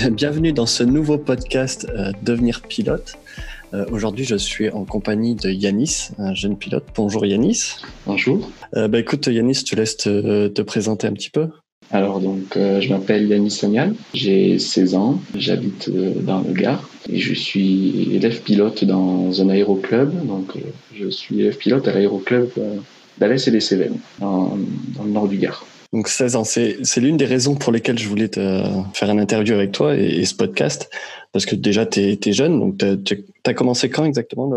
Bienvenue dans ce nouveau podcast euh, Devenir pilote. Euh, Aujourd'hui, je suis en compagnie de Yanis, un jeune pilote. Bonjour Yanis. Bonjour. Euh, bah, écoute, Yanis, je te laisse te, te présenter un petit peu. Alors donc, je m'appelle Yanis Sonial, j'ai 16 ans, j'habite dans le Gard et je suis élève pilote dans un aéroclub. Donc, je suis élève pilote à l'aéroclub d'Alès et les Cévennes, dans, dans le nord du Gard. Donc 16 ans, c'est l'une des raisons pour lesquelles je voulais te faire une interview avec toi et, et ce podcast, parce que déjà, tu es, jeune, donc tu as commencé quand exactement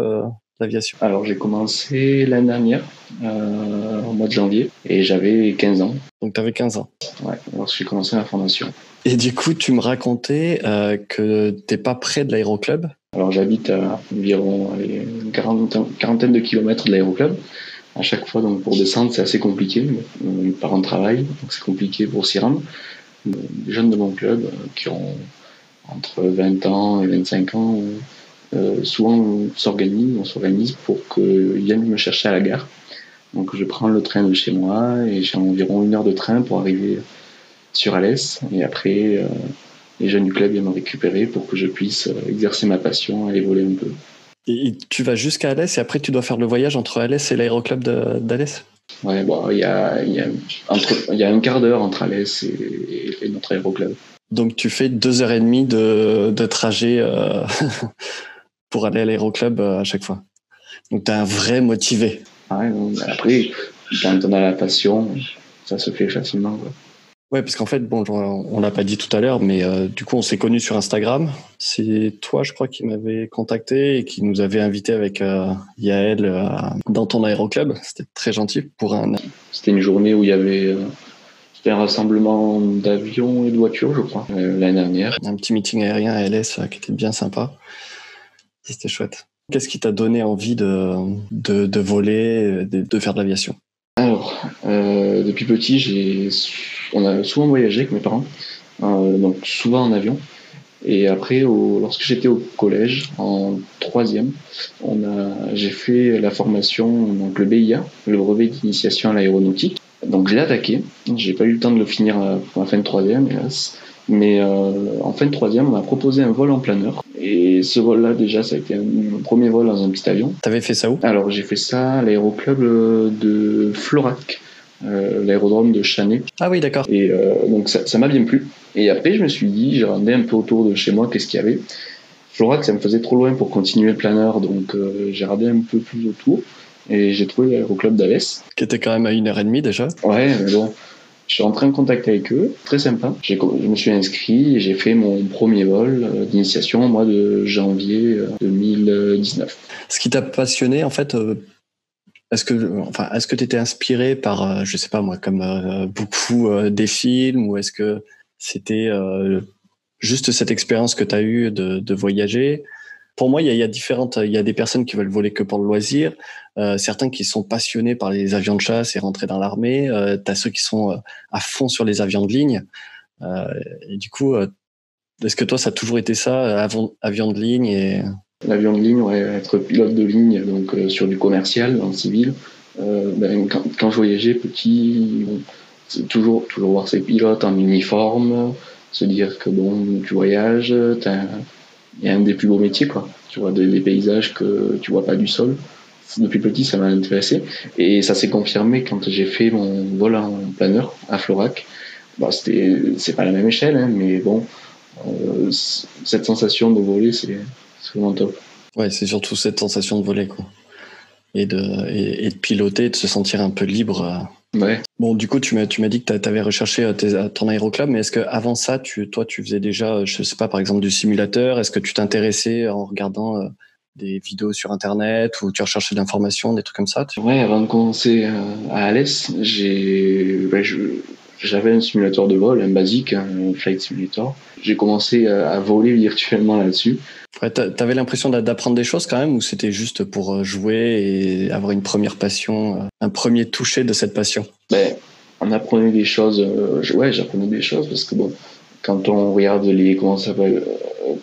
l'aviation? Alors, j'ai commencé l'année dernière, euh, au mois de janvier, et j'avais 15 ans, Donc tu avais 15 ans. ouais, lorsque j'ai commencé ma formation. Et du coup, tu me racontais euh, que t'es pas près de l'aéroclub? Alors j'habite à environ une quarantaine, quarantaine de kilomètres de l'aéroclub. À chaque fois, donc pour descendre, c'est assez compliqué. Euh, Mes parents travaillent, donc c'est compliqué pour s'y rendre. Euh, Les jeunes de mon club, euh, qui ont entre 20 ans et 25 ans, euh, souvent on s'organise, on pour qu'ils viennent me chercher à la gare. Donc je prends le train de chez moi et j'ai environ une heure de train pour arriver sur Alès. Et après, euh, les jeunes du club viennent me récupérer pour que je puisse euh, exercer ma passion, aller voler un peu. Et, tu vas jusqu'à Alès et après tu dois faire le voyage entre Alès et l'aéroclub d'Alès. Ouais, bon, il y a, il y, a, y a un quart d'heure entre Alès et, et notre aéroclub. Donc tu fais deux heures et demie de, de trajet euh, pour aller à l'aéroclub euh, à chaque fois. Donc tu es un vrai motivé. Ouais, après, quand on a la passion, ça se fait facilement. Ouais, parce qu'en fait, bon, on l'a pas dit tout à l'heure, mais euh, du coup, on s'est connus sur Instagram. C'est toi, je crois, qui m'avait contacté et qui nous avait invité avec euh, Yael euh, dans ton aéroclub. C'était très gentil pour un. C'était une journée où il y avait c'était un rassemblement d'avions et de voitures, je crois, l'année dernière. un petit meeting aérien à LS qui était bien sympa. C'était chouette. Qu'est-ce qui t'a donné envie de, de, de voler, de, de faire de l'aviation? Alors, euh, depuis petit, on a souvent voyagé avec mes parents, euh, donc souvent en avion. Et après, lorsque j'étais au collège, en troisième, j'ai fait la formation, donc le BIA, le brevet d'initiation à l'aéronautique. Donc je l'ai attaqué. J'ai pas eu le temps de le finir à la fin de troisième, hélas. Mais euh, en fin de troisième, on m'a proposé un vol en planeur. Et ce vol-là, déjà, ça a été mon premier vol dans un petit avion. T'avais fait ça où? Alors j'ai fait ça à l'aéroclub euh, de Florac, euh, l'aérodrome de Chanet. Ah oui, d'accord. Et euh, donc ça ça m'a bien plu. Et après je me suis dit, j'ai regardé un peu autour de chez moi, qu'est-ce qu'il y avait. Florac, ça me faisait trop loin pour continuer le planeur, donc euh, j'ai regardé un peu plus autour. Et j'ai trouvé l'aéroclub d'Alès. Qui était quand même à une heure et demie déjà. Ouais, mais bon, je suis entré en contact avec eux, très sympa. Je me suis inscrit et j'ai fait mon premier vol euh, d'initiation au mois de janvier euh, 2019. Ce qui t'a passionné, en fait, euh, est-ce que, enfin, est-ce que t'étais inspiré par, euh, je sais pas moi, comme euh, beaucoup euh, des films, ou est-ce que c'était euh, juste cette expérience que t'as eue de, de voyager? Pour moi, il y a, différentes, il y a des personnes qui veulent voler que pour le loisir, euh, certains qui sont passionnés par les avions de chasse et rentrer dans l'armée, euh, t'as ceux qui sont euh, à fond sur les avions de ligne. Euh, du coup, est-ce que toi, ça a toujours été ça, avion, de ligne et L'avion de ligne, ouais, être pilote de ligne, donc sur du commercial, dans le civil. Ben, quand, quand je voyageais petit, toujours, toujours voir ces pilotes en uniforme, se dire que bon, tu voyages, t'as a un des plus beaux métiers, quoi. Tu vois des, paysages que tu vois pas du sol. Depuis petit, ça m'a intéressé. Et ça s'est confirmé quand j'ai fait mon vol en planeur à Florac. Bon, c'était, c'est pas la même échelle, hein, mais bon, euh, cette sensation de voler, c'est, c'est vraiment top. Ouais, c'est surtout cette sensation de voler, quoi. Et de, et, et de piloter, de se sentir un peu libre. euh. Ouais. Bon, du coup, tu m'as, tu m'as dit que tu avais recherché euh, tes- ton aéroclub, mais est-ce que avant ça, tu, toi, tu faisais déjà, euh, je sais pas, par exemple, du simulateur? Est-ce que tu t'intéressais en regardant euh, des vidéos sur Internet ou tu recherchais de l'information, des trucs comme ça? Tu- Ouais, avant de commencer euh, à Alès, j'ai, je- j'avais un simulateur de vol, un basique, un flight simulator. J'ai commencé à, voler virtuellement là-dessus. Ouais, t'a- T'avais l'impression d'a- d'apprendre des choses quand même ou c'était juste pour euh, jouer et avoir une première passion, euh, un premier toucher de cette passion? Ben, on apprenait des choses. euh, ouais, j'apprenais des choses parce que bon, quand on regarde les comment ça s'appelle, euh,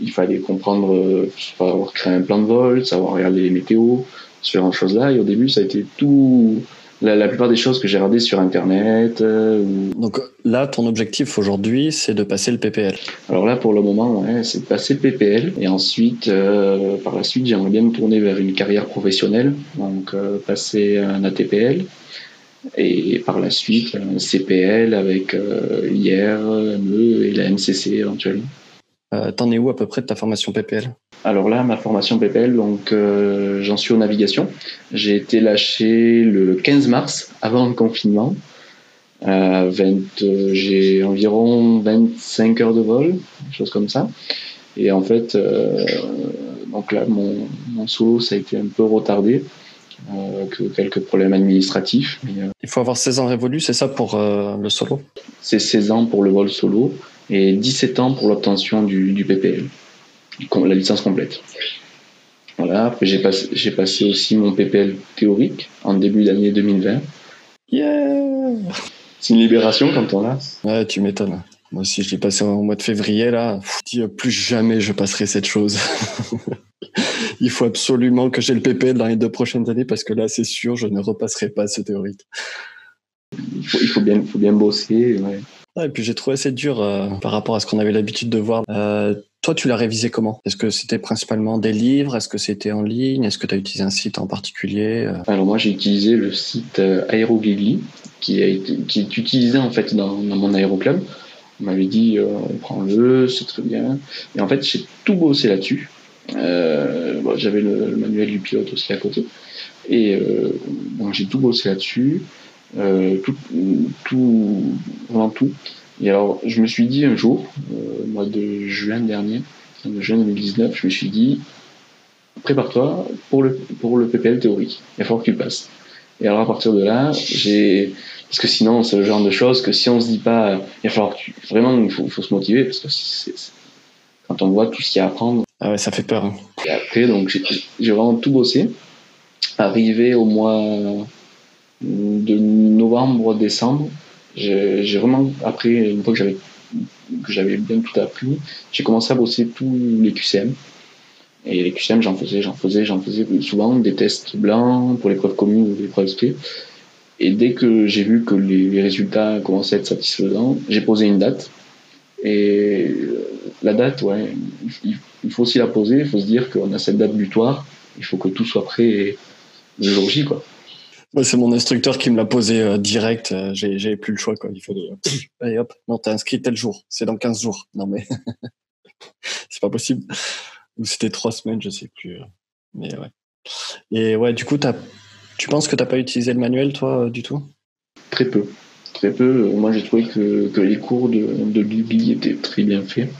il fallait comprendre, euh, savoir créer un plan de vol, savoir regarder les météos, ce genre de choses-là. Et au début, ça a été tout la, plupart des choses que j'ai regardées sur Internet. Euh, Donc là, ton objectif aujourd'hui, c'est de passer le PPL. Alors là, pour le moment, ouais, c'est de passer le PPL. Et ensuite, euh, par la suite, j'aimerais bien me tourner vers une carrière professionnelle. Donc euh, passer un ATPL. Et par la suite, un CPL avec IR, ME et la MCC éventuellement. T'en es où à peu près de ta formation PPL alors là, ma formation PPL, donc euh, j'en suis aux navigations. J'ai été lâché le 15 mars, avant le confinement. Euh, j'ai environ 25 heures de vol, quelque chose comme ça. Et en fait, euh, donc là, mon, mon, solo, ça a été un peu retardé, que quelques problèmes administratifs. Il faut avoir 16 ans révolus, c'est ça pour le solo? C'est 16 ans pour le vol solo et 17 ans pour l'obtention du, du PPL la licence complète. Voilà, j'ai passé, j'ai passé aussi mon PPL théorique en début d'année 2020. Yeah C'est une libération quand on l'a. Ouais, tu m'étonnes. Moi aussi, je l'ai passé au mois de février, là. plus jamais je passerai cette chose. Il faut absolument que j'ai le PPL dans les deux prochaines années parce que là, c'est sûr, je ne repasserai pas ce théorique. Il faut, il faut, bien, faut bien bosser. Ouais. Et puis j'ai trouvé assez dur euh, par rapport à ce qu'on avait l'habitude de voir. Euh, toi, tu l'as révisé comment? Est-ce que c'était principalement des livres? Est-ce que c'était en ligne? Est-ce que tu as utilisé un site en particulier euh? Alors moi, j'ai utilisé le site Aerogigli, qui, qui est utilisé en fait dans, mon aéroclub. On m'avait dit, euh, prends-le, c'est très bien. Et en fait, j'ai tout bossé là-dessus. Euh, J'avais le, manuel du pilote aussi à côté. Et euh, donc j'ai tout bossé là-dessus. Tout, tout, vraiment tout. Et alors, je me suis dit un jour, euh, mois de juin dernier, de juin 2019, je me suis dit, prépare-toi pour le, pour le PPL théorique. Il va falloir que tu le passes. Et alors, à partir de là, j'ai, parce que sinon, c'est le genre de choses que si on se dit pas, il va falloir que tu, vraiment, il faut, faut se motiver, parce que c'est, quand on voit tout ce qu'il y a à apprendre. Ah ouais, ça fait peur. Hein. Et après, donc, j'ai vraiment tout bossé. Arrivé au mois de novembre, décembre, j'ai vraiment, après, une fois que j'avais bien tout appris, j'ai commencé à bosser tous les QCM. Et les QCM, j'en faisais, j'en faisais, j'en faisais souvent des tests blancs pour l'épreuve commune ou l'épreuve SP. Et dès que j'ai vu que les, résultats commençaient à être satisfaisants, j'ai posé une date. Et la date, ouais, il, faut aussi la poser. Il faut se dire qu'on a cette date butoir. Il faut que tout soit prêt le jour J, quoi c'est mon instructeur qui me l'a posé euh, direct. Euh, j'avais plus le choix, quoi. Il fallait, allez hop, non, t'es inscrit tel jour. C'est dans 15 jours. Non, mais c'est pas possible. Ou c'était trois semaines, je sais plus. Euh, mais ouais. Et ouais, du coup, as, tu penses que t'as pas utilisé le manuel, toi, du tout? Très peu. Très peu. Moi, j'ai trouvé que, que, les cours de, de étaient très bien faits.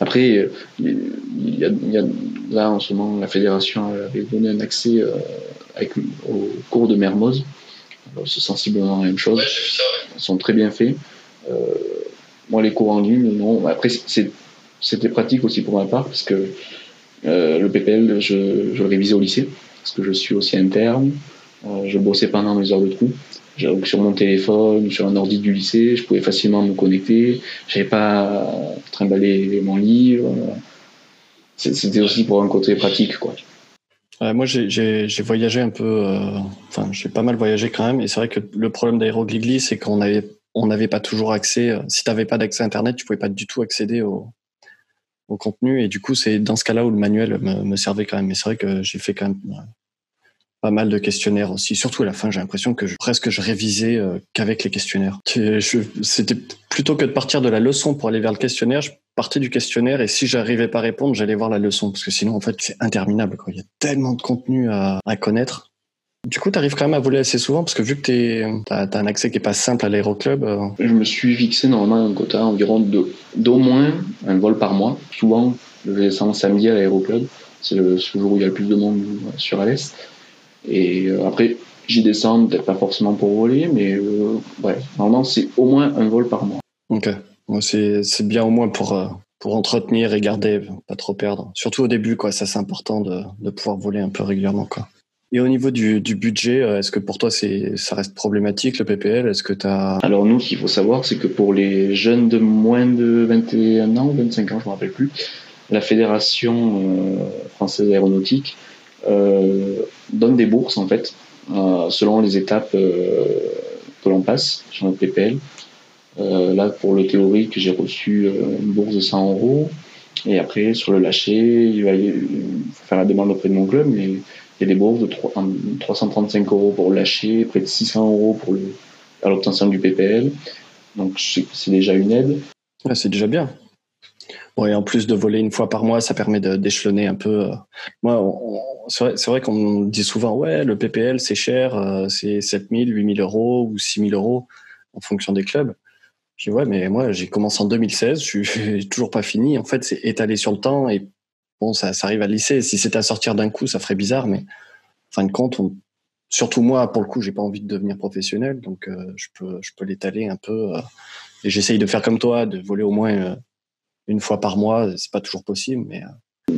Après, il y, a, il y a, là, en ce moment, la fédération avait donné un accès avec, au cours de Mermoz. C'est sensiblement la même chose. Ils sont très bien faits. Euh, moi, les cours en ligne, non. Après, c'était pratique aussi pour ma part, parce que euh, le PPL, je, je, le révisais au lycée, parce que je suis aussi interne. Euh, je bossais pendant mes heures de trou. Sur mon téléphone, sur un ordi du lycée, je pouvais facilement me connecter. J'avais pas à trimballer mon livre. C'était aussi pour un côté pratique, quoi moi, j'ai voyagé un peu, euh, enfin, j'ai pas mal voyagé quand même, et c'est vrai que le problème d'Aerogligli, c'est qu'on avait, on n'avait pas toujours accès. Euh, si tu n'avais pas d'accès Internet, tu pouvais pas du tout accéder au, au contenu, et du coup, c'est dans ce cas-là où le manuel me, me, servait quand même. Mais c'est vrai que j'ai fait quand même euh, pas mal de questionnaires aussi. Surtout à la fin, j'ai l'impression que presque je révisais qu'avec les questionnaires. C'était plutôt que de partir de la leçon pour aller vers le questionnaire, je partais du questionnaire et si j'arrivais pas à répondre, j'allais voir la leçon parce que sinon, en fait, c'est interminable. Il y a tellement de contenu à, connaître. Du coup, tu arrives quand même à voler assez souvent parce que vu que tu as, un accès qui est pas simple à l'aéroclub. Euh, Je me suis fixé normalement un quota environ d'au moins un vol par mois. Souvent, je vais descendre samedi à l'aéroclub. C'est le, jour où il y a le plus de monde sur Alès. Et euh, après, j'y descends, peut-être pas forcément pour voler, mais euh, ouais, normalement, c'est au moins un vol par mois. Ok c'est bien au moins pour, euh, pour entretenir et garder, pas trop perdre. Surtout au début, quoi. Ça, c'est important de, de pouvoir voler un peu régulièrement, quoi. Et au niveau du, du budget, est-ce que pour toi, c'est, ça reste problématique, le PPL Est-ce que as... Alors, nous, ce qu'il faut savoir, c'est que pour les jeunes de moins de 21 ans ou 25 ans, je ne me rappelle plus, la Fédération française aéronautique donne des bourses, en fait, selon les étapes que l'on passe sur notre PPL. là, pour le théorique, j'ai reçu une bourse de 100 euros. Et après, sur le lâcher, il va faire la demande auprès de mon club, mais il y a des bourses de 335 euros pour le lâcher, près de 600 euros pour à l'obtention du PPL. Donc c'est déjà une aide. c'est déjà bien. Bon, et en plus de voler une fois par mois, ça permet d'échelonner un peu. Euh, moi, c'est vrai, qu'on dit souvent, ouais, le PPL, c'est cher, euh, c'est 7000, 8000 euros ou 6000 euros en fonction des clubs. Je dis, ouais, mais moi, j'ai commencé en 2016, je suis toujours pas fini. En fait, c'est étalé sur le temps et bon, ça, ça arrive à lisser. Si c'était à sortir d'un coup, ça ferait bizarre, mais en fin de compte, surtout moi, pour le coup, j'ai pas envie de devenir professionnel, donc euh, je peux, je peux l'étaler un peu. et j'essaye de faire comme toi, de voler au moins une fois par mois, c'est pas toujours possible, mais. Euh.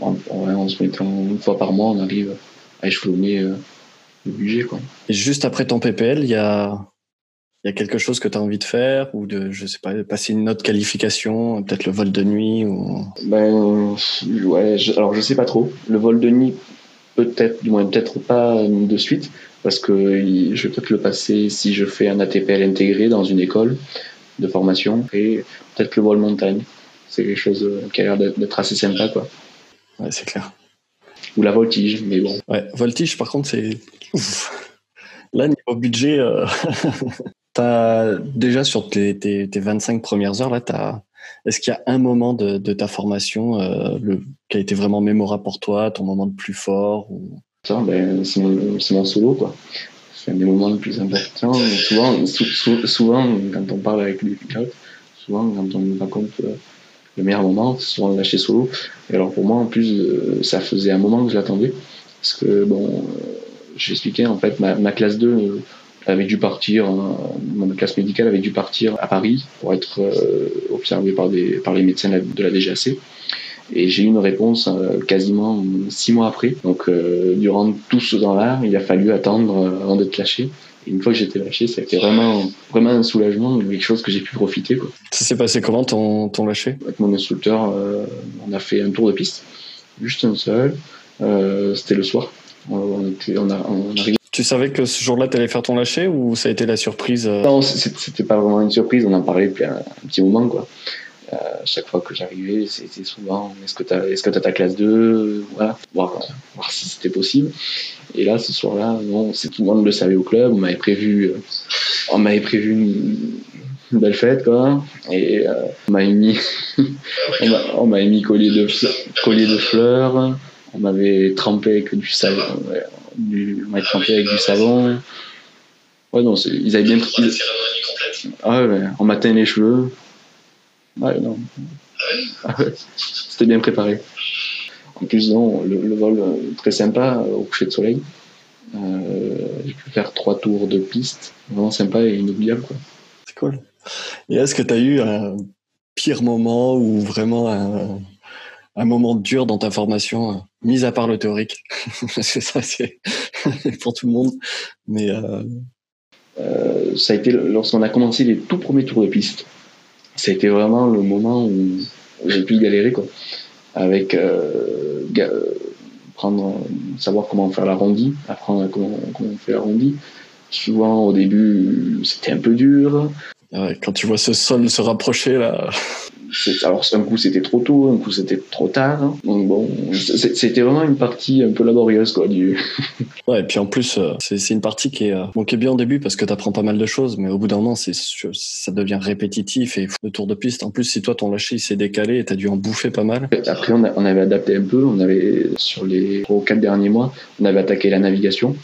En, en, se mettant une fois par mois, on arrive à échelonner euh, le budget. Quoi. Et juste après ton PPL, il y a, y a quelque chose que tu as envie de faire ou de, je sais pas, de passer une autre qualification, peut-être le vol de nuit ou... Ben, ouais, je, alors je sais pas trop. Le vol de nuit, peut-être, du moins peut-être pas de suite, parce que je vais peut-être le passer si je fais un ATPL intégré dans une école de formation et peut-être le vol montagne c'est quelque chose euh, qui a l'air d'être assez sympa, quoi. Ouais, c'est clair. Ou la voltige, mais bon. Ouais, voltige, par contre, c'est. Là, niveau budget, euh... as déjà sur tes, tes, 25 premières heures, là, as... est-ce qu'il y a un moment de, de ta formation euh, le... qui a été vraiment mémorable pour toi, ton moment le plus fort ou... ben, c'est mon, mon, solo, quoi. C'est un des moments les plus importants. souvent, souvent, quand on parle avec des pilotes, souvent, quand on raconte euh, le meilleur moment, c'est souvent le lâcher solo. Et alors pour moi, en plus, euh, ça faisait un moment que je l'attendais. Parce que, bon, euh, j'expliquais, en fait, ma, classe 2 euh, avait dû partir, ma classe médicale avait dû partir à Paris pour être observée par, des, par les médecins de la DGAC. Et j'ai eu une réponse quasiment six mois après. Donc, durant tout ce temps-là, il a fallu attendre avant d'être lâché. Une fois que j'étais lâché, ça a été vraiment, vraiment un soulagement, quelque chose que j'ai pu profiter. Quoi. Ça s'est passé comment ton, ton lâché Avec mon instructeur, euh, on a fait un tour de piste, juste un seul. Euh, C'était le soir. On, était, on, a, on. Tu savais que ce jour-là, tu allais faire ton lâché ou ça a été la surprise euh? Non, c'était pas vraiment une surprise. On en parlait depuis un, un petit moment. quoi. Euh, chaque fois que j'arrivais, c'était souvent est-ce que tu as, est-ce que as ta classe 2 voilà, voir, voir si c'était possible. Et là, ce soir-là, non, tout le monde le savait au club. On m'avait prévu, euh, on m'avait prévu une, belle fête, quoi. Et euh, on m'avait mis, on m'avait mis collier de, collier de fleurs. On m'avait trempé avec du savon. Du, on m'avait trempé avec du savon. Ouais, non, ils avaient bien. Ils, ah ouais, on m'a teint les cheveux. Ouais, non. Ah C'était bien préparé. En plus, non, le, vol euh, très sympa euh, au coucher de soleil. Euh, j'ai pu faire trois tours de piste, vraiment sympa et inoubliable. C'est cool. Et est-ce que tu as eu un pire moment ou vraiment un, un, moment dur dans ta formation, mis à part le théorique? Parce que ça, c'est pour tout le monde. Mais euh... ça a été lorsqu'on a commencé les tout premiers tours de piste été vraiment le moment où j'ai pu galérer quoi. Avec euh, savoir comment faire l'arrondi apprendre comment, comment fait l'arrondi. Souvent au début c'était un peu dur. Quand tu vois ce sol se rapprocher là alors un coup c'était trop tôt, un coup c'était trop tard. Hein. Donc bon, c'était vraiment une partie un peu laborieuse quoi. Du... ouais, et puis en plus euh, c'est une partie qui est, euh, bon, qui est bien au début parce que tu apprends pas mal de choses, mais au bout d'un moment c'est ça devient répétitif et le tour de piste. En plus si toi ton lâcher s'est décalé et t'as dû en bouffer pas mal. Après on, on, avait adapté un peu, on avait sur les 3 ou 4 derniers mois, on avait attaqué la navigation.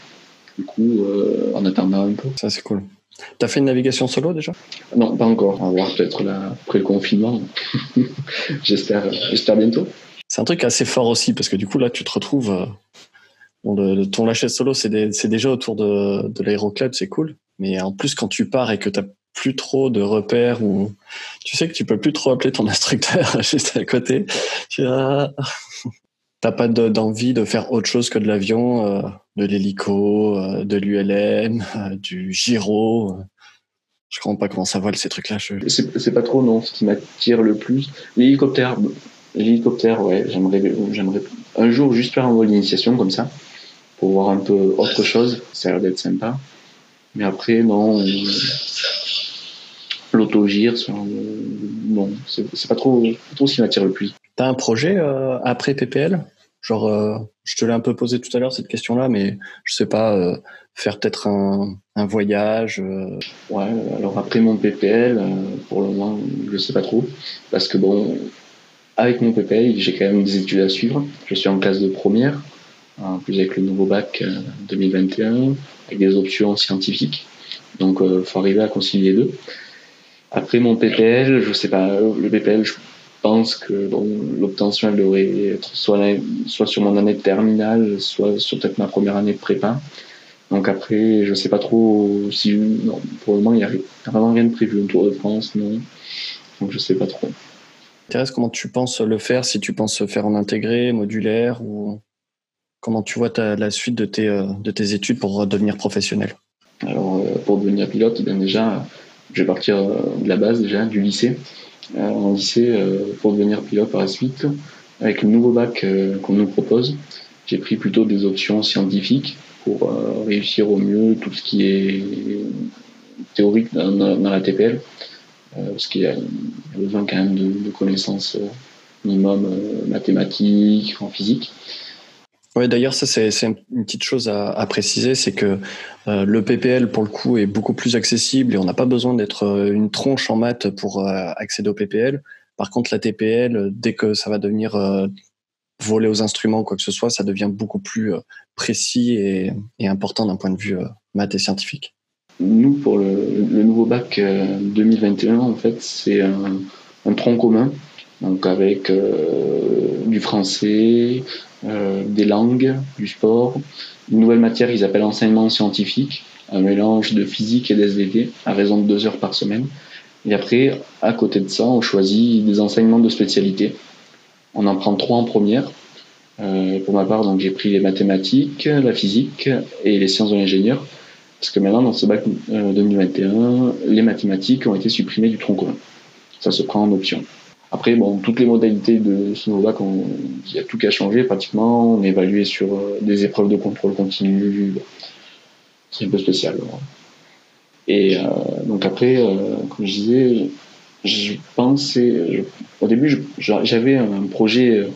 Du coup, euh, en attendant un peu. Ça c'est cool. T'as fait une navigation solo déjà? Non, pas encore. On va voir peut-être après le confinement. j'espère, j'espère bientôt. C'est un truc assez fort aussi parce que du coup là tu te retrouves. Euh, bon, ton lâcher solo c'est, déjà autour de, de l'aéroclub, c'est cool. Mais en plus quand tu pars et que t'as plus trop de repères ou tu sais que tu peux plus trop appeler ton instructeur juste à côté. Tu as t'as pas d'envie de faire autre chose que de l'avion, euh, de l'hélico, euh, de l'ULM, euh, du gyro. Je comprends pas comment ça vole ces trucs-là. C'est pas trop non. Ce qui m'attire le plus, l'hélicoptère. L'hélicoptère, ouais, j'aimerais, j'aimerais un jour juste faire un vol d'initiation comme ça. pour voir un peu autre chose. Ça a l'air d'être sympa. Mais après, non, l'autogire, non, c'est pas trop, trop ce qui m'attire le plus. T'as un projet euh, après PPL Genre, euh, je te l'ai un peu posé tout à l'heure cette question-là, mais je sais pas, euh, faire peut-être un, voyage. Ouais, alors après mon PPL, pour le moment, je sais pas trop, parce que bon, avec mon PPL, j'ai quand même des études à suivre. Je suis en classe de première, en plus avec le nouveau bac 2021, avec des options scientifiques. Donc, il faut arriver à concilier les deux. Après mon PPL, je sais pas, le PPL, je pense que bon, l'obtention elle devrait être soit, soit sur mon année de terminale, soit sur peut-être ma première année de prépa. Donc après, je sais pas trop si non, pour le moment il n'y a vraiment rien de prévu. Un Tour de France, non. Donc je sais pas trop. Thérèse, comment tu penses le faire Si tu penses faire en intégré, modulaire ou comment tu vois la suite de tes, euh, de tes études pour devenir professionnel? Alors euh, pour devenir pilote, bien déjà je vais partir euh, de la base déjà, du lycée. Euh, en lycée, euh, pour devenir pilote par la suite, avec le nouveau bac qu'on nous propose, j'ai pris plutôt des options scientifiques pour réussir au mieux tout ce qui est théorique dans, la TPL, parce qu'il y a besoin quand même de, de connaissances minimum mathématiques, en physique. D'ailleurs, ça c'est une petite chose à, préciser, c'est que euh, le PPL pour le coup est beaucoup plus accessible et on n'a pas besoin d'être euh, une tronche en maths pour euh, accéder au PPL. Par contre, la TPL, dès que ça va devenir voler aux instruments ou quoi que ce soit, ça devient beaucoup plus précis et, important d'un point de vue maths et scientifique. Nous, pour le, nouveau bac 2021, en fait, c'est un, un, tronc commun, donc avec du français, des langues, du sport. Une nouvelle matière qu'ils appellent enseignement scientifique, un mélange de physique et d'SVT à raison de deux heures par semaine. Et après, à côté de ça, on choisit des enseignements de spécialité. On en prend trois en première. Euh, pour ma part, donc j'ai pris les mathématiques, la physique et les sciences de l'ingénieur. Parce que maintenant, dans ce bac 2021, euh, les mathématiques ont été supprimées du tronc commun. Ça se prend en option. Après, bon, toutes les modalités de bac, il y a tout qu'à changer pratiquement. On est évalué sur euh, des épreuves de contrôle continu. C'est un peu spécial. Et euh, donc après, euh, comme je disais, je pensais, au début, j'avais un projet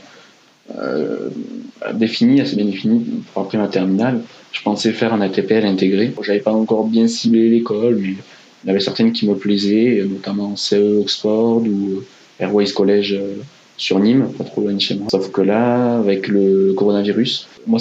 défini, assez bien défini pour après ma terminale. Je pensais faire un ATPL intégré. J'avais pas encore bien ciblé l'école, mais il y avait certaines qui me plaisaient, notamment CE Oxford ou Airways College euh, sur Nîmes, pas trop loin de chez moi. Sauf que là, avec le coronavirus, moi,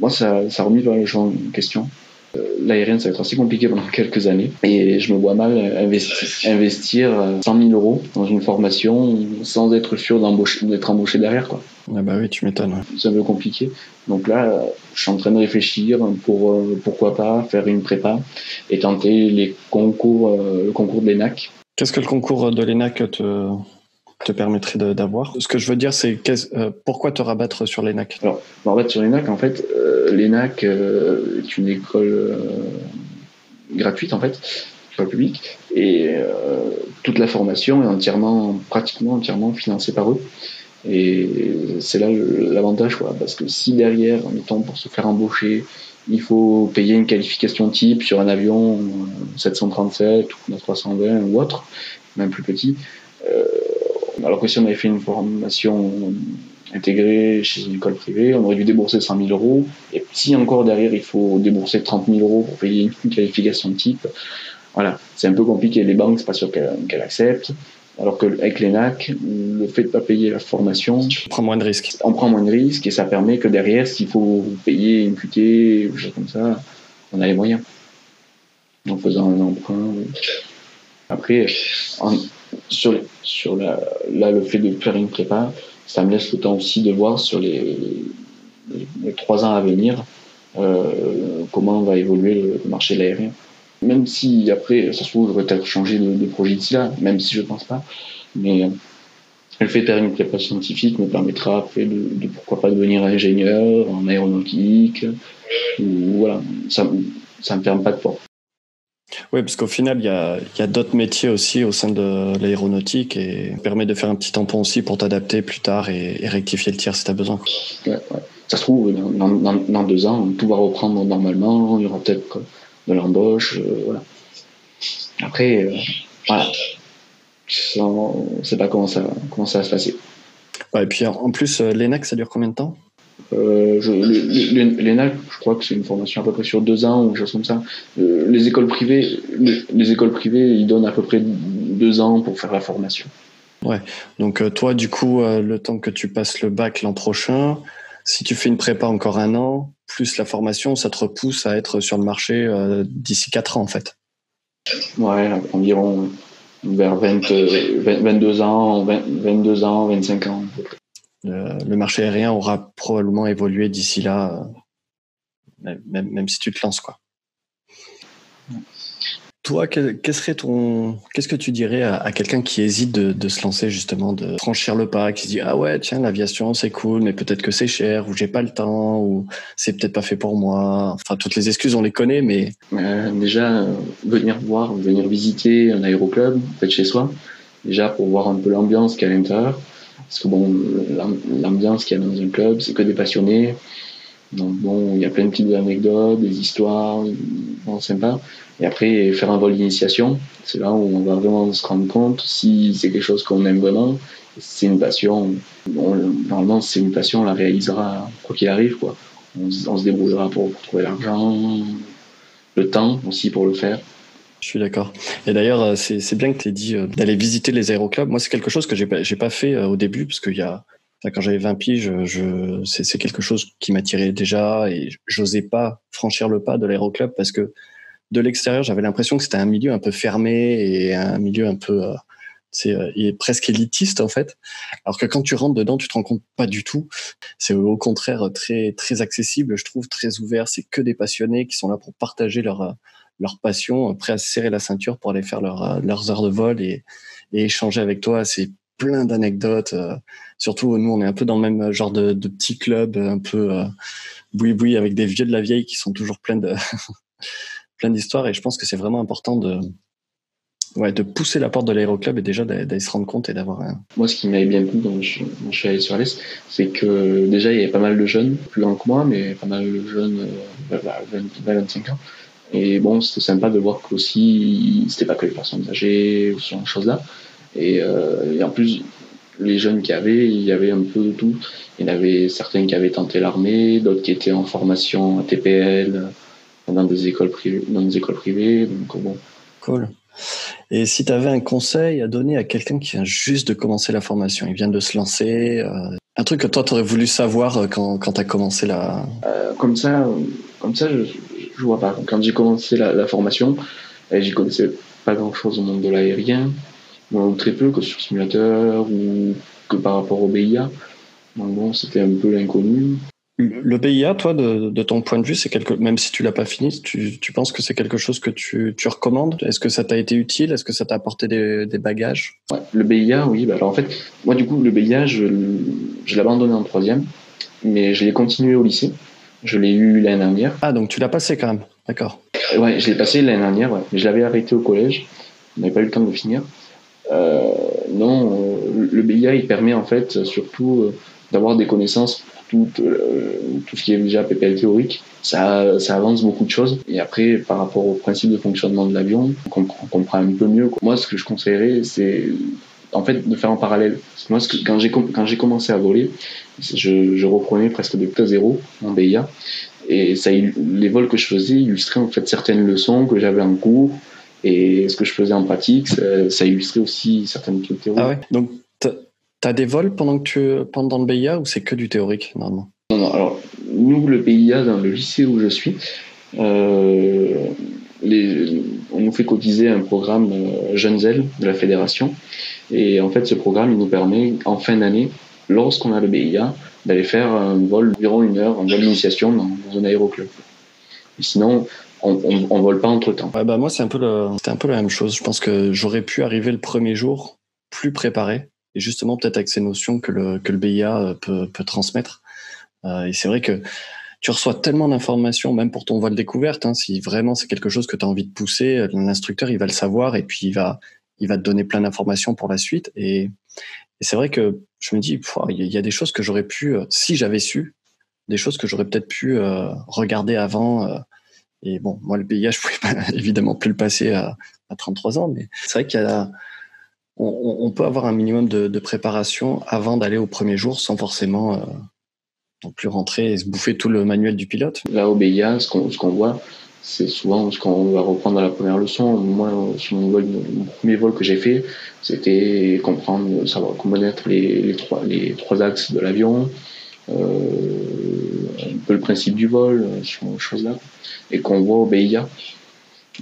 moi ça, ça a remis le champ en question. Euh, l'aérienne, ça va être assez compliqué pendant quelques années. Et je me vois mal investir, investir 100 000 euros dans une formation sans être sûr d'être embauché derrière. Quoi. Ah bah oui, tu m'étonnes. C'est un peu compliqué. Donc là, je suis en train de réfléchir pour euh, pourquoi pas faire une prépa et tenter les concours, le concours de l'ENAC. Qu'est-ce que le concours de l'ENAC te, te permettrait d'avoir. Ce que je veux dire, c'est euh, pourquoi te rabattre sur l'ENAC? Alors, me rabattre sur l'ENAC, en fait, euh, l'ENAC euh, est une école gratuite, en fait, école publique, et toute la formation est entièrement, pratiquement entièrement financée par eux. Et c'est là l'avantage, quoi, parce que si derrière, mettons, pour se faire embaucher, il faut payer une qualification type sur un avion 737 ou 320 ou autre, même plus petit, alors que si on avait fait une formation intégrée chez une école privée, on aurait dû débourser 100 000 euros. Et si encore derrière, il faut débourser 30 000 euros pour payer une qualification de type, voilà, c'est un peu compliqué. Les banques, c'est pas sûr qu'elles acceptent. Alors qu'avec l'ENAC, le fait de ne pas payer la formation, on prend moins de risques. On prend moins de risques et ça permet que derrière, s'il faut payer une QT ou chose comme ça, on a les moyens. En faisant un emprunt. Après, en, sur, sur la, là, le fait de faire une prépa, ça me laisse le temps aussi de voir sur les, les, trois ans à venir euh, comment va évoluer le, marché de l'aérien. Même si après, ça se trouve, j'aurais peut-être changé de, projet d'ici là, même si je pense pas. Mais le fait de faire une prépa scientifique me permettra après de, pourquoi pas devenir ingénieur en aéronautique. Ou, voilà, ça ne me ferme pas de porte. Oui, parce qu'au final, il y a, y a d'autres métiers aussi au sein de l'aéronautique et permet de faire un petit tampon aussi pour t'adapter plus tard et, rectifier le tir si tu as besoin. Ouais, ouais. ça se trouve, dans, deux ans, tout va reprendre normalement, il y aura peut-être de l'embauche, voilà. Après, voilà, on ne sait pas comment ça, comment ça va se passer. et puis en plus, l'ENAC, ça dure combien de temps? Euh, L'ENAC, je crois que c'est une formation à peu près sur deux ans ou quelque chose comme ça. Euh, les écoles privées, les, écoles privées, ils donnent à peu près deux ans pour faire la formation. Ouais. Donc euh, toi, du coup, euh, le temps que tu passes le bac l'an prochain, si tu fais une prépa encore un an, plus la formation, ça te repousse à être sur le marché d'ici quatre ans en fait. Ouais, environ vers 20, 22 ans, 22 ans, 25 ans. Le, marché aérien aura probablement évolué d'ici là, euh, même, si tu te lances. Quoi. Toi, qu'est-ce que tu dirais à, quelqu'un qui hésite de, se lancer justement, de franchir le pas, qui se dit ah ouais tiens l'aviation c'est cool, mais peut-être que c'est cher, ou j'ai pas le temps, ou c'est peut-être pas fait pour moi. Enfin toutes les excuses on les connaît, mais euh, déjà venir voir, venir visiter un aéroclub, peut-être chez soi, déjà pour voir un peu l'ambiance qu'il y a à l'intérieur. Parce que bon, l'ambiance qu'il y a dans un club, c'est que des passionnés. Donc bon, il y a plein de petites anecdotes, des histoires, bon, sympa. Et après, faire un vol d'initiation, c'est là où on va vraiment se rendre compte si c'est quelque chose qu'on aime vraiment. C'est une passion. normalement, c'est une passion, on la réalisera quoi qu'il arrive. Quoi. On, se débrouillera pour trouver l'argent, le temps aussi pour le faire. Je suis d'accord. Et d'ailleurs, euh, c'est bien que tu aies dit euh, d'aller visiter les aéroclubs. Moi, c'est quelque chose que j'ai pas, pas fait euh, au début, parce qu'il y a, quand j'avais 20 piges, je, c'est quelque chose qui m'attirait déjà et j'osais pas franchir le pas de l'aéroclub parce que de l'extérieur, j'avais l'impression que c'était un milieu un peu fermé et un milieu un peu, c'est presque élitiste en fait. Alors que quand tu rentres dedans, tu te rends compte pas du tout. C'est au contraire très très accessible, je trouve, très ouvert. C'est que des passionnés qui sont là pour partager leur leur passion, prêts à serrer la ceinture pour aller faire leur, euh, leurs heures de vol et, et échanger avec toi. C'est plein d'anecdotes. Euh, surtout, nous, on est un peu dans le même genre de, de petit club, un peu euh, boui-boui avec des vieux de la vieille qui sont toujours pleins de plein d'histoires. Et je pense que c'est vraiment important de ouais, de pousser la porte de l'aéroclub et déjà d'aller se rendre compte et d'avoir un... Moi, ce qui m'avait bien plu quand je, suis allé sur l'Est, c'est que déjà, il y avait pas mal de jeunes, plus grands que moi, mais pas mal de jeunes, euh, 25 ans, et bon, c'était sympa de voir qu'aussi, c'était pas que les personnes âgées ou ce genre de choses-là. Et, euh, et, en plus, les jeunes qu'il y avait, il y avait un peu de tout. Il y en avait certains qui avaient tenté l'armée, d'autres qui étaient en formation à TPL, dans des écoles privées. Dans des écoles privées donc bon. Cool. Et si tu avais un conseil à donner à quelqu'un qui vient juste de commencer la formation, il vient de se lancer, euh, un truc que toi tu aurais voulu savoir euh, quand, quand tu as commencé la. Euh, comme ça, comme ça je, je vois pas. Quand j'ai commencé la, formation, eh, j'y connaissais pas grand chose au monde de l'aérien, ou très peu que sur simulateur ou que par rapport au BIA. Donc bon, c'était un peu l'inconnu. Le BIA, toi, de, ton point de vue, c'est quelque, même si tu l'as pas fini, tu, penses que c'est quelque chose que tu, recommandes? Est-ce que ça t'a été utile? Est-ce que ça t'a apporté des, bagages? Le BIA, oui. Bah, alors en fait, moi du coup, le BIA, je, je l'ai abandonné en troisième, mais je l'ai continué au lycée. Je l'ai eu l'année dernière. Ah, donc tu l'as passé quand même, d'accord. Ouais, je l'ai passé l'année dernière, ouais. mais je l'avais arrêté au collège. On n'avait pas eu le temps de finir. Euh, non, euh, le BIA, il permet en fait surtout euh, d'avoir des connaissances pour tout, tout ce qui est déjà PPL théorique. Ça, ça avance beaucoup de choses. Et après, par rapport au principe de fonctionnement de l'avion, on, comprend un peu mieux. Moi, ce que je conseillerais, c'est en fait de faire en parallèle. Moi, quand j'ai quand j'ai commencé à voler, je, je reprenais presque de à zéro en BIA et ça, les vols que je faisais illustraient en fait certaines leçons que j'avais en cours et ce que je faisais en pratique, ça, illustrait aussi certaines théories. Ah ouais. Donc tu as des vols pendant que tu pendant le BIA ou c'est que du théorique normalement? Non, non. Alors nous, le BIA dans le lycée où je suis. Euh, les, on nous fait cotiser un programme euh, Jeunes Ailes de la fédération. Et en fait, ce programme, il nous permet, en fin d'année, lorsqu'on a le BIA, d'aller faire un vol d'environ une heure, un vol d'initiation dans, un aéroclub. sinon, on, on, vole pas entre temps. bah moi, c'est un peu c'était un peu la même chose. Je pense que j'aurais pu arriver le premier jour plus préparé et justement peut-être avec ces notions que le que le BIA euh, peut, peut transmettre. Euh, et c'est vrai que tu reçois tellement d'informations, même pour ton vol découverte. Hein, si vraiment c'est quelque chose que tu as envie de pousser, l'instructeur il va le savoir et puis il va il va te donner plein d'informations pour la suite. Et, c'est vrai que je me dis, il y a des choses que j'aurais pu, euh, si j'avais su, des choses que j'aurais peut-être pu regarder avant. et bon, moi, le BIA, je pouvais pas, évidemment plus le passer à, à 33 ans, mais c'est vrai qu'il y a on, peut avoir un minimum de, préparation avant d'aller au premier jour sans forcément euh, non plus rentrer et se bouffer tout le manuel du pilote. Là, au BIA, ce qu'on voit, c'est souvent ce qu'on va reprendre dans la première leçon. Moi, sur mon, premier vol que j'ai fait, c'était comprendre, savoir connaître les, les, trois, les trois axes de l'avion, euh, un peu le principe du vol, ce genre de choses-là, et qu'on voit au BIA.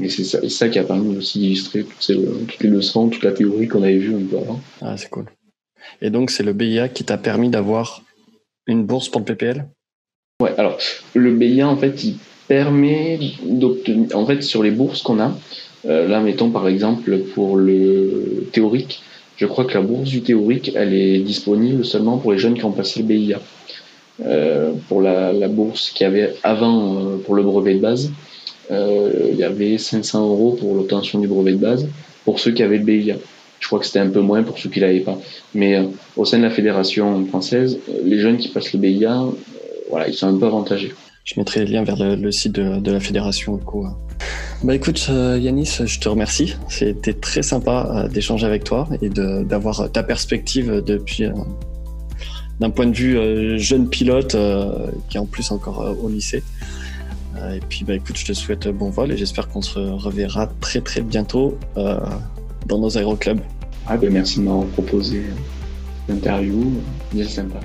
Et c'est ça, ça, qui a permis aussi d'illustrer toutes, les leçons, toute la théorie qu'on avait vue un peu avant. Ah, c'est cool. Et donc, c'est le BIA qui t'a permis d'avoir une bourse pour le PPL Ouais, alors, le BIA, en fait, il permet d'obtenir. En fait, sur les bourses qu'on a, euh, là, mettons par exemple pour le théorique, je crois que la bourse du théorique, elle est disponible seulement pour les jeunes qui ont passé le BIA. Euh, pour la, bourse qu'il y avait avant euh, pour le brevet de base, il y avait 500 euros pour l'obtention du brevet de base pour ceux qui avaient le BIA. Je crois que c'était un peu moins pour ceux qui l'avaient pas. Mais au sein de la fédération française, les jeunes qui passent le BIA, voilà, ils sont un peu avantagés. Je mettrai les liens vers le, site de, la fédération du coup. Bah écoute Yanis, je te remercie. C'était très sympa d'échanger avec toi et d'avoir ta perspective depuis d'un point de vue jeune pilote qui est en plus encore au lycée. Euh, et puis, bah, écoute, je te souhaite bon vol et j'espère qu'on se reverra très très bientôt euh, dans nos aéroclubs. Ah, ben, merci de m'avoir proposé l'interview. Bien sympa.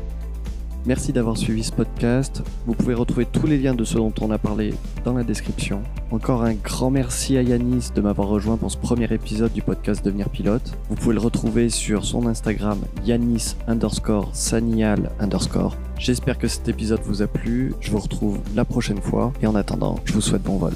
Merci d'avoir suivi ce podcast. Vous pouvez retrouver tous les liens de ce dont on a parlé dans la description. Encore un grand merci à Yanis de m'avoir rejoint pour ce premier épisode du podcast Devenir pilote. Vous pouvez le retrouver sur son Instagram Yanis underscore Sanial underscore. J'espère que cet épisode vous a plu. Je vous retrouve la prochaine fois et en attendant, je vous souhaite bon vol.